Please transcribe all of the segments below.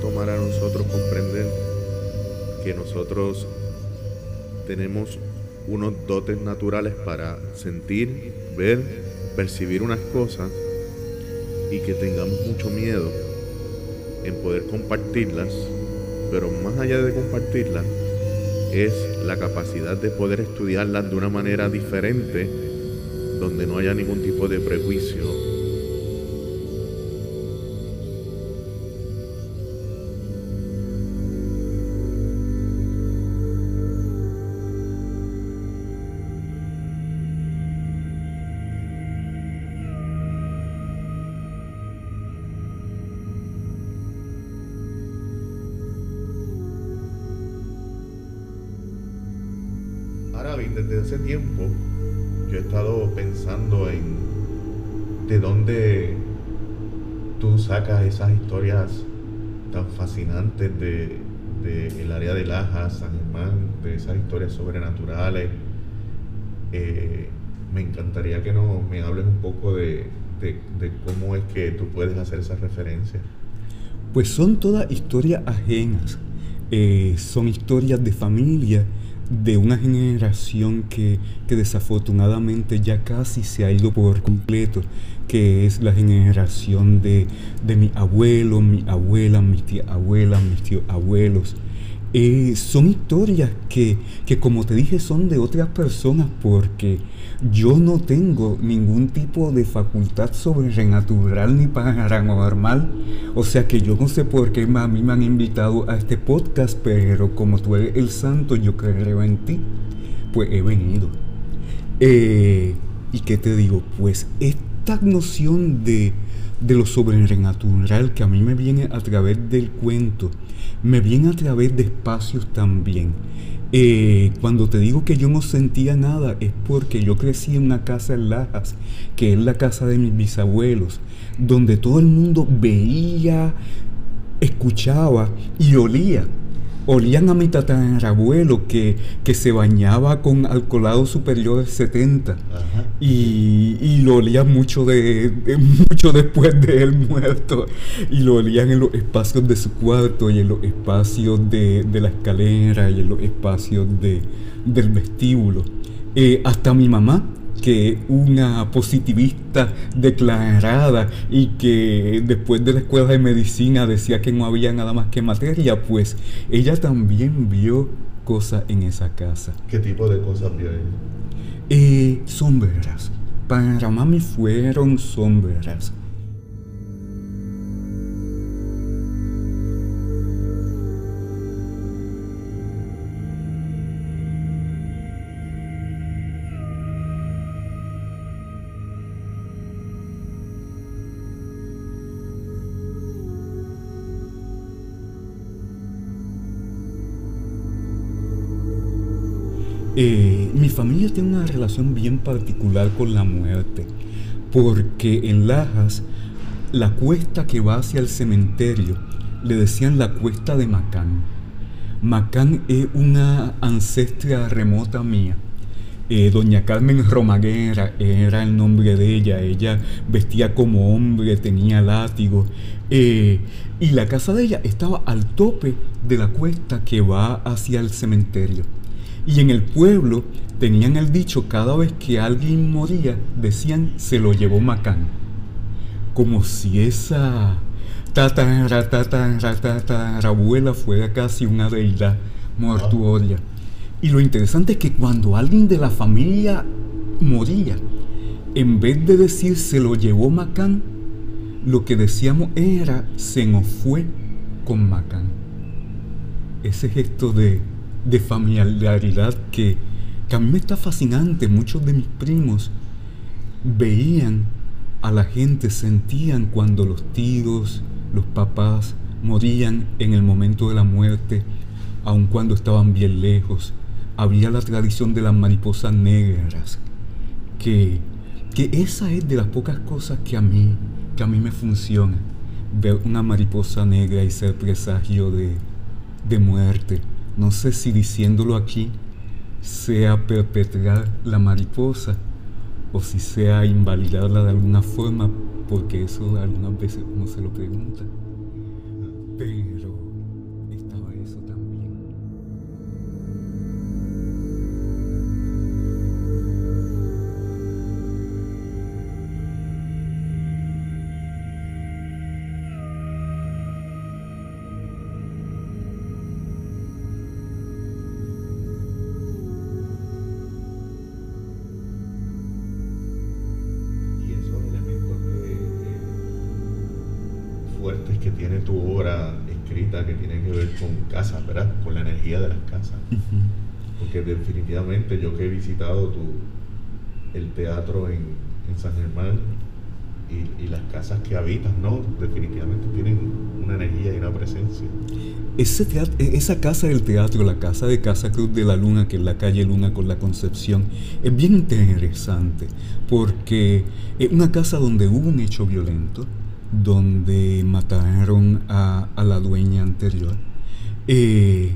tomar a nosotros comprender que nosotros tenemos unos dotes naturales para sentir, ver, percibir unas cosas y que tengamos mucho miedo en poder compartirlas, pero más allá de compartirlas, es la capacidad de poder estudiarlas de una manera diferente, donde no haya ningún tipo de prejuicio desde ese tiempo yo he estado pensando en de dónde tú sacas esas historias tan fascinantes de, el área de Laja, San Germán, de esas historias sobrenaturales. Eh, me encantaría que nos me hables un poco de, cómo es que tú puedes hacer esa referencia. Pues son todas historias ajenas, eh, son historias de familia de una generación que, desafortunadamente ya casi se ha ido por completo, que es la generación de, de mi abuelo, mi abuela, mis tía abuelas, mis tíos abuelos. Eh, son historias que, que, como te dije, son de otras personas porque yo no tengo ningún tipo de facultad sobrenatural ni paranormal. O sea que yo no sé por qué a mí me han invitado a este podcast, pero como tú eres el santo, yo creo en ti, pues he venido. Eh, ¿Y qué te digo? Pues esta noción de, de lo sobrenatural que a mí me viene a través del cuento, me viene a través de espacios también. Eh, cuando te digo que yo no sentía nada es porque yo crecí en una casa en Lajas, que es la casa de mis bisabuelos, donde todo el mundo veía, escuchaba y olía olían a mi tatarabuelo que, que se bañaba con alcoholado superior de 70 y, y, lo olían mucho, de, mucho después de él muerto. Y lo olían en los espacios de su cuarto y en los espacios de, de la escalera y en los espacios de, del vestíbulo. Eh, hasta mi mamá que una positivista declarada y que después de la escuela de medicina decía que no había nada más que materia, pues ella también vio cosas en esa casa. ¿Qué tipo de cosas vio ella? Eh, sombras. Para mami fueron sombras. Eh, mi familia tiene una relación bien particular con la muerte, porque en Lajas, la cuesta que va hacia el cementerio, le decían la cuesta de Macán. Macán es una ancestra remota mía. Eh, doña Carmen Romaguera era el nombre de ella. Ella vestía como hombre, tenía látigo. Eh, y la casa de ella estaba al tope de la cuesta que va hacia el cementerio. Y en el pueblo tenían el dicho, cada vez que alguien moría, decían, se lo llevó Macán. Como si esa abuela fuera casi una deidad mortuoria. Y lo interesante es que cuando alguien de la familia moría, en vez de decir se lo llevó Macán, lo que decíamos era se nos fue con Macán. Ese gesto de de familiaridad que, que a mí me está fascinante. Muchos de mis primos veían a la gente, sentían cuando los tíos, los papás morían en el momento de la muerte, aun cuando estaban bien lejos. Había la tradición de las mariposas negras, que, que esa es de las pocas cosas que a mí, que a mí me funciona. Ver una mariposa negra y ser presagio de, de muerte. No sé si diciéndolo aquí sea perpetrar la mariposa o si sea invalidarla de alguna forma, porque eso algunas veces uno se lo pregunta. Fuertes que tiene tu obra escrita, que tiene que ver con casas, ¿verdad? Con la energía de las casas. Porque definitivamente yo que he visitado tu, el teatro en, en San Germán y, y las casas que habitas, ¿no? Definitivamente tienen una energía y una presencia. Ese teat- e- esa casa del teatro, la casa de Casa Cruz de la Luna, que es la calle Luna con la Concepción, es bien interesante porque es una casa donde hubo un hecho violento, donde mataron a, la dueña anterior. Eh,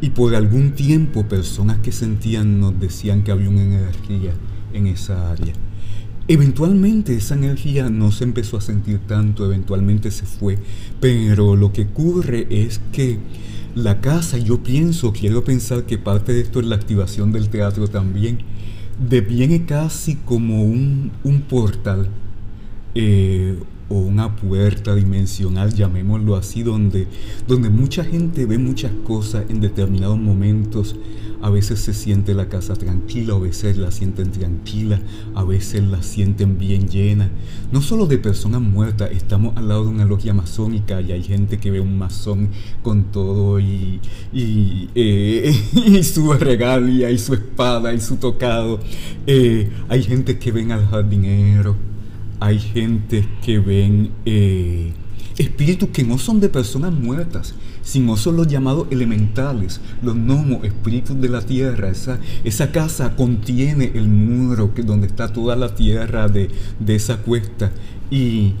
y por algún tiempo personas que sentían nos decían que había una energía en esa área. Eventualmente esa energía no se empezó a sentir tanto, eventualmente se fue, pero lo que ocurre es que la casa, yo pienso, quiero pensar que parte de esto es la activación del teatro también, deviene casi como un, un portal eh, o una puerta dimensional, llamémoslo así, donde, donde mucha gente ve muchas cosas en determinados momentos. A veces se siente la casa tranquila, a veces la sienten tranquila, a veces la sienten bien llena. No solo de personas muertas, estamos al lado de una logia masónica y hay gente que ve un masón con todo y, y, eh, y su regalia y su espada y su tocado. Eh, hay gente que ven al jardinero hay gente que ven eh, espíritus que no son de personas muertas, sino son los llamados elementales, los gnomos, espíritus de la tierra. Esa, casa contiene el muro que, donde está toda la tierra de, esa cuesta. Y,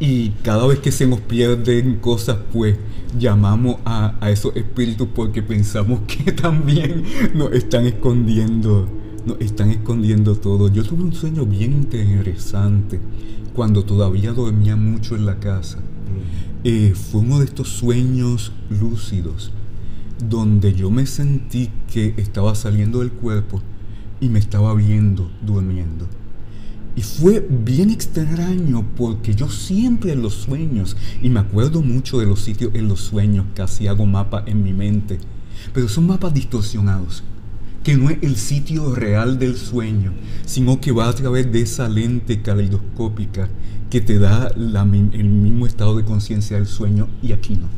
y cada vez que se nos pierden cosas, pues llamamos a, a esos espíritus porque pensamos que también nos están escondiendo nos están escondiendo todo. Yo tuve un sueño bien interesante cuando todavía dormía mucho en la casa. Eh, fue uno de estos sueños lúcidos donde yo me sentí que estaba saliendo del cuerpo y me estaba viendo durmiendo. Y fue bien extraño porque yo siempre en los sueños, y me acuerdo mucho de los sitios en los sueños, casi hago mapas en mi mente, pero son mapas distorsionados que no es el sitio real del sueño, sino que va a través de esa lente caleidoscópica que te da el mismo estado de conciencia del sueño y aquí no.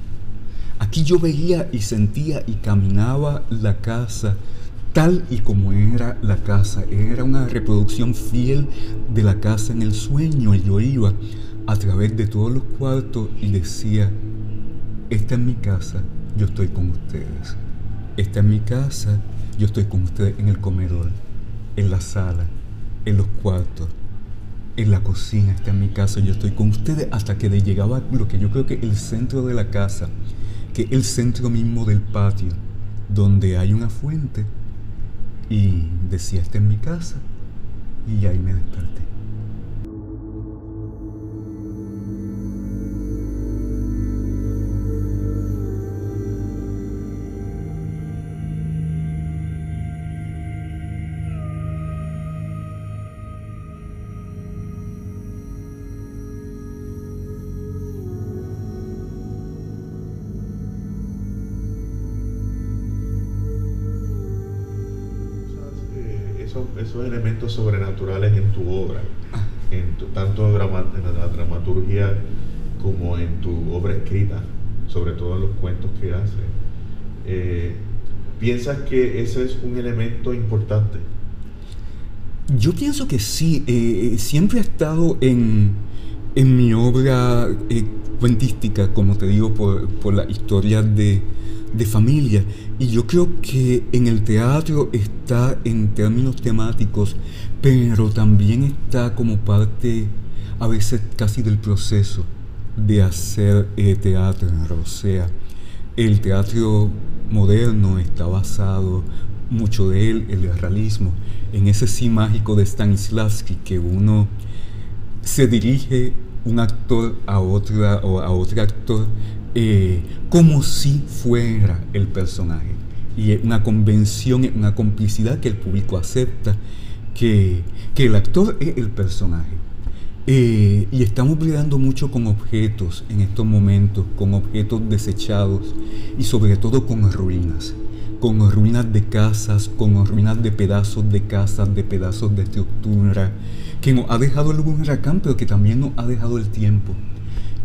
Aquí yo veía y sentía y caminaba la casa tal y como era la casa. Era una reproducción fiel de la casa en el sueño. Y yo iba a través de todos los cuartos y decía, esta es mi casa, yo estoy con ustedes. Esta es mi casa, yo estoy con ustedes en el comedor, en la sala, en los cuartos, en la cocina, está en mi casa, yo estoy con ustedes hasta que llegaba lo que yo creo que el centro de la casa, que el centro mismo del patio, donde hay una fuente. Y decía, esta es mi casa, y ahí me desperté. Elementos sobrenaturales en tu obra, tanto en la dramaturgia como en tu obra escrita, sobre todo en los cuentos que haces. Eh, ¿Piensas que ese es un elemento importante? Yo pienso que sí, eh, siempre ha estado en, en mi obra eh, cuentística, como te digo, por, por la historia de, de familia. Y yo creo que en el teatro está en términos temáticos, pero también está como parte a veces casi del proceso de hacer eh, teatro. O sea, el teatro moderno está basado, mucho de él, el realismo, en ese sí mágico de Stanislavski, que uno se dirige un actor a, otra, o a otro actor eh, como si fuera el personaje. Y es una convención, una complicidad que el público acepta, que, que el actor es el personaje. Eh, y estamos brindando mucho con objetos en estos momentos, con objetos desechados y sobre todo con ruinas, con ruinas de casas, con ruinas de pedazos de casas, de pedazos de estructura, que nos ha dejado el huracán, pero que también nos ha dejado el tiempo.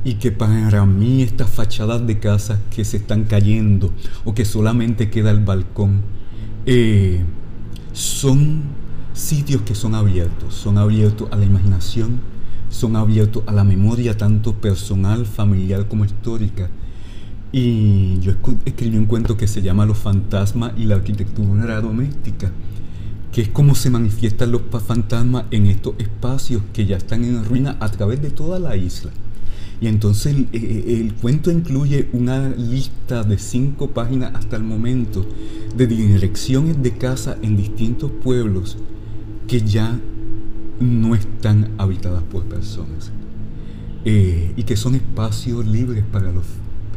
Y que para mí estas fachadas de casas que se están cayendo o que solamente queda el balcón, eh, son sitios que son abiertos, son abiertos a la imaginación, son abiertos a la memoria tanto personal, familiar como histórica. Y yo escribí un cuento que se llama Los fantasmas y la arquitectura doméstica, que es cómo se manifiestan los fantasmas en estos espacios que ya están en ruina a través de toda la isla. Y entonces el, el, cuento incluye una lista de cinco páginas hasta el momento de direcciones de casa en distintos pueblos que ya no están habitadas por personas eh, y que son espacios libres para los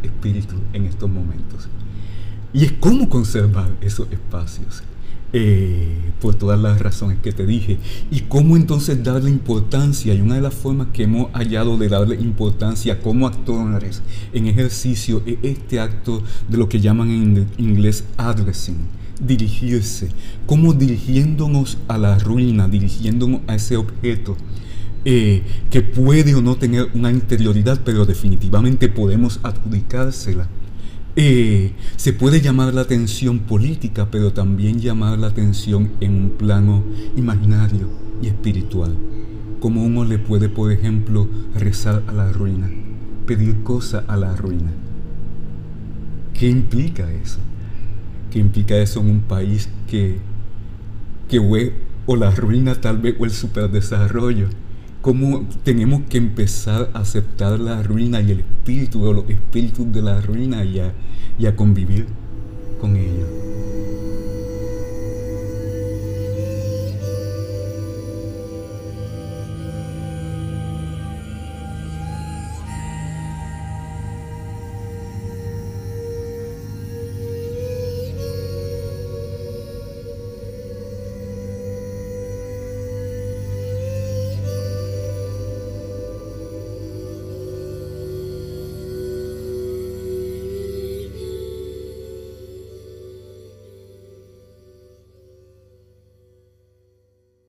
espíritus en estos momentos. Y es cómo conservar esos espacios, eh, por todas las razones que te dije, y cómo entonces darle importancia, y una de las formas que hemos hallado de darle importancia como actores en ejercicio es este acto de lo que llaman en inglés addressing dirigirse, como dirigiéndonos a la ruina, dirigiéndonos a ese objeto eh, que puede o no tener una interioridad, pero definitivamente podemos adjudicársela. Eh, se puede llamar la atención política, pero también llamar la atención en un plano imaginario y espiritual. Como uno le puede, por ejemplo, rezar a la ruina, pedir cosas a la ruina. ¿Qué implica eso? ¿Qué implica eso en un país que, que o la ruina tal vez o el superdesarrollo. ¿Cómo tenemos que empezar a aceptar la ruina y el espíritu o los espíritus de la ruina y a, y a convivir con ellos?